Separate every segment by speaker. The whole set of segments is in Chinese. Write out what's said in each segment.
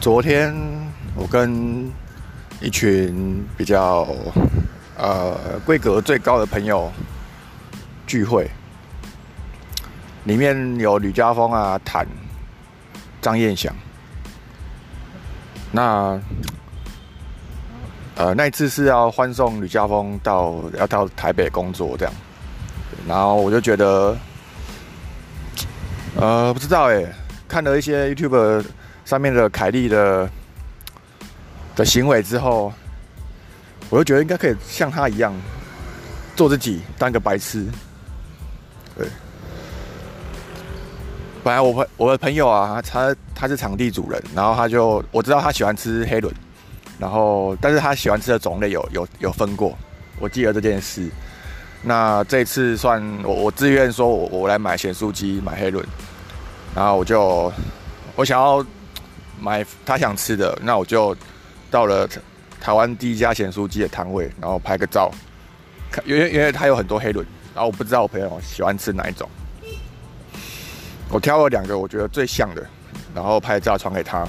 Speaker 1: 昨天我跟一群比较呃规格最高的朋友聚会，里面有吕家峰啊、谭、张燕祥。那呃那一次是要欢送吕家峰到要到台北工作这样，然后我就觉得呃不知道哎，看了一些 YouTube。上面的凯莉的的行为之后，我就觉得应该可以像他一样做自己，当个白痴。对，本来我朋我的朋友啊，他他是场地主人，然后他就我知道他喜欢吃黑轮，然后但是他喜欢吃的种类有有有分过，我记得这件事。那这次算我我自愿说我我来买咸酥鸡买黑轮，然后我就我想要。买他想吃的，那我就到了台湾第一家咸酥鸡的摊位，然后拍个照。因为因为他有很多黑轮，然后我不知道我朋友喜欢吃哪一种。我挑了两个我觉得最像的，然后拍照传给他，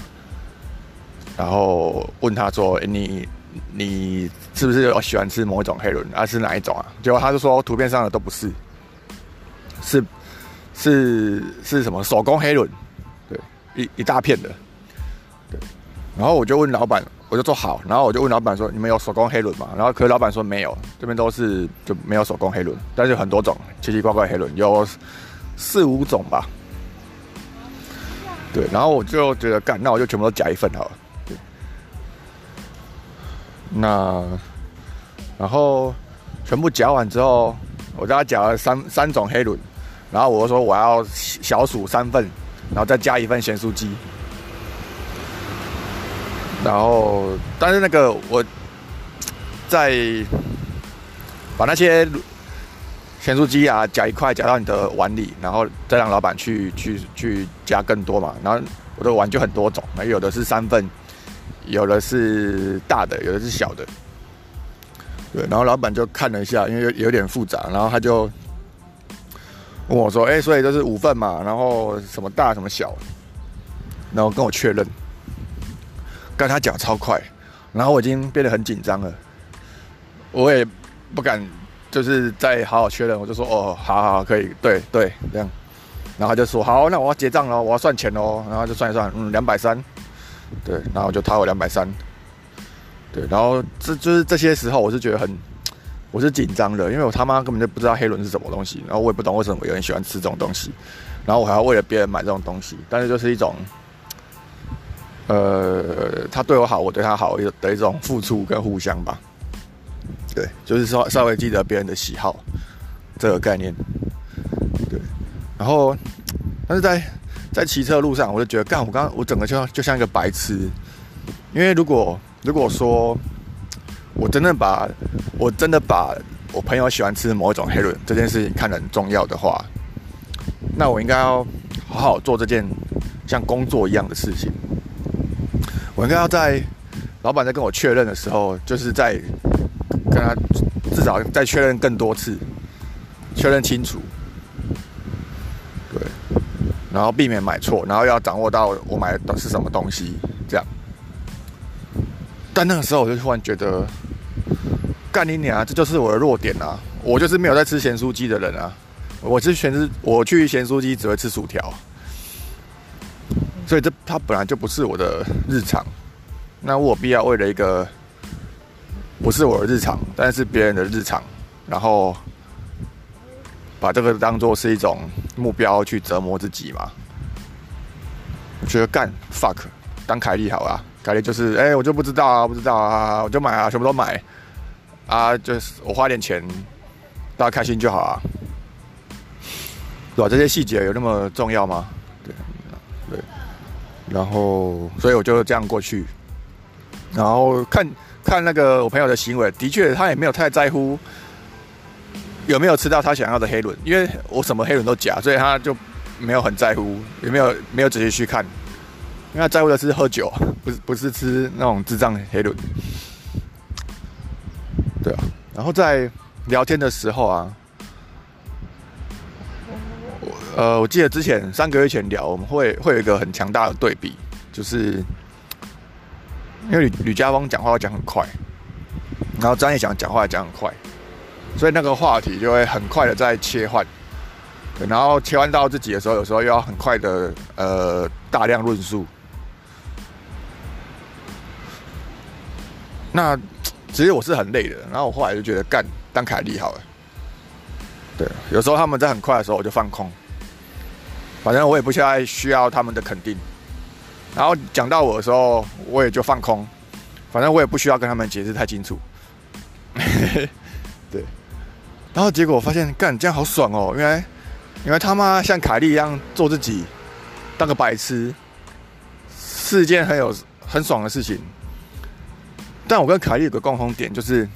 Speaker 1: 然后问他说：“你你是不是喜欢吃某一种黑轮？啊，是哪一种啊？”结果他就说图片上的都不是，是是是什么手工黑轮？对，一一大片的。对然后我就问老板，我就说好。然后我就问老板说：“你们有手工黑轮吗？”然后可是老板说没有，这边都是就没有手工黑轮，但是很多种奇奇怪怪黑轮，有四五种吧。对，然后我就觉得干，那我就全部都夹一份好了。对。那然后全部夹完之后，我大概夹了三三种黑轮，然后我说我要小数三份，然后再加一份咸酥鸡。然后，但是那个我在把那些咸酥鸡啊夹一块夹到你的碗里，然后再让老板去去去加更多嘛。然后我的碗就很多种，有的是三份，有的是大的，有的是小的。对，然后老板就看了一下，因为有有点复杂，然后他就跟我说：“哎，所以就是五份嘛？然后什么大什么小？”然后跟我确认。跟他讲超快，然后我已经变得很紧张了，我也不敢，就是再好好确认，我就说哦，好好可以，对对这样，然后他就说好，那我要结账了，我要算钱喽，然后就算一算，嗯，两百三，对，然后我就掏了两百三，对，然后这就是这些时候，我是觉得很，我是紧张的，因为我他妈根本就不知道黑轮是什么东西，然后我也不懂为什么有人喜欢吃这种东西，然后我还要为了别人买这种东西，但是就是一种。呃，他对我好，我对他好的一种付出跟互相吧。对，就是说稍微记得别人的喜好这个概念。对，然后，但是在在骑车路上，我就觉得，干，我刚我整个就像就像一个白痴。因为如果如果说我真的把我真的把我朋友喜欢吃某一种黑轮这件事情看得很重要的话，那我应该要好好做这件像工作一样的事情。我应该要在老板在跟我确认的时候，就是在跟他至少再确认更多次，确认清楚，对，然后避免买错，然后要掌握到我买的是什么东西，这样。但那个时候我就突然觉得，干你娘，这就是我的弱点啊！我就是没有在吃咸酥鸡的人啊！我是全是我去咸酥鸡只会吃薯条。所以这它本来就不是我的日常，那我必要为了一个不是我的日常，但是别人的日常，然后把这个当做是一种目标去折磨自己嘛？我觉得干 fuck 当凯莉好啊，凯莉就是哎我就不知道啊不知道啊我就买啊什么都买啊就是我花点钱大家开心就好啊，对吧？这些细节有那么重要吗？对对。然后，所以我就这样过去，然后看看那个我朋友的行为，的确他也没有太在乎有没有吃到他想要的黑轮，因为我什么黑轮都夹，所以他就没有很在乎，也没有没有仔细去看，因为他在乎的是喝酒，不是不是吃那种智障黑轮。对啊，然后在聊天的时候啊，呃，我记得之前三个月前聊，我们会会有一个很强大的对比，就是因为吕吕家峰讲话讲很快，然后张业祥讲话讲很快，所以那个话题就会很快的在切换，然后切换到自己的时候，有时候又要很快的呃大量论述。那其实我是很累的，然后我后来就觉得干当凯利好了。对，有时候他们在很快的时候，我就放空。反正我也不需要需要他们的肯定。然后讲到我的时候，我也就放空。反正我也不需要跟他们解释太清楚。对。然后结果我发现，干这样好爽哦！原来，因为他妈像凯莉一样做自己，当个白痴，是一件很有很爽的事情。但我跟凯莉有个共同点，就是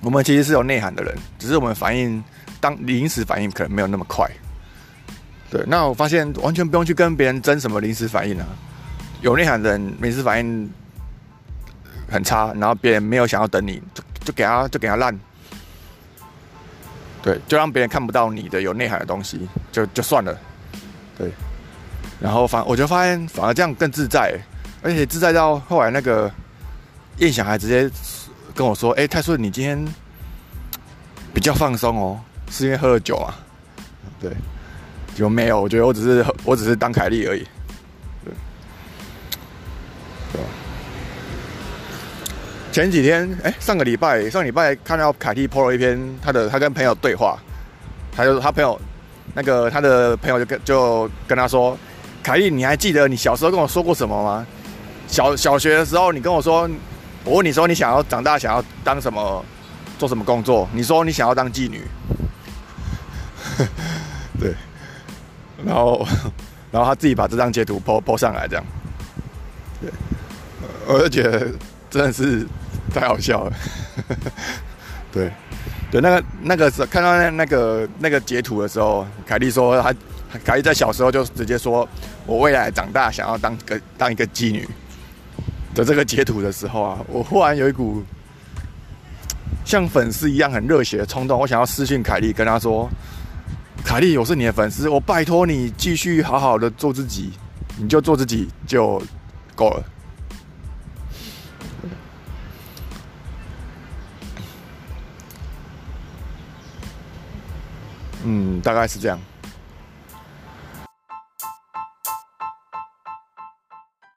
Speaker 1: 我们其实是有内涵的人，只是我们反应。当临时反应可能没有那么快，对，那我发现完全不用去跟别人争什么临时反应啊。有内涵的人临时反应很差，然后别人没有想要等你，就就给他就给他烂，对，就让别人看不到你的有内涵的东西，就就算了，对。然后反我就发现反而这样更自在，而且自在到后来那个燕翔还直接跟我说：“哎，泰顺，你今天比较放松哦。”是因为喝了酒啊？对，就没有。我觉得我只是我只是当凯利而已。对，前几天，哎，上个礼拜，上礼拜看到凯蒂 po 了一篇他的他跟朋友对话，他就他朋友那个他的朋友就跟就跟他说：“凯蒂，你还记得你小时候跟我说过什么吗？小小学的时候，你跟我说，我问你说你想要长大想要当什么，做什么工作？你说你想要当妓女。”对，然后，然后他自己把这张截图 po po 上来，这样，对，我就觉得真的是太好笑了。对，对，那个那个时候看到那那个那个截图的时候，凯莉说他凯莉在小时候就直接说，我未来长大想要当个当一个妓女的这个截图的时候啊，我忽然有一股像粉丝一样很热血的冲动，我想要私信凯莉跟他说。凯莉，我是你的粉丝，我拜托你继续好好的做自己，你就做自己就够了。嗯，大概是这样。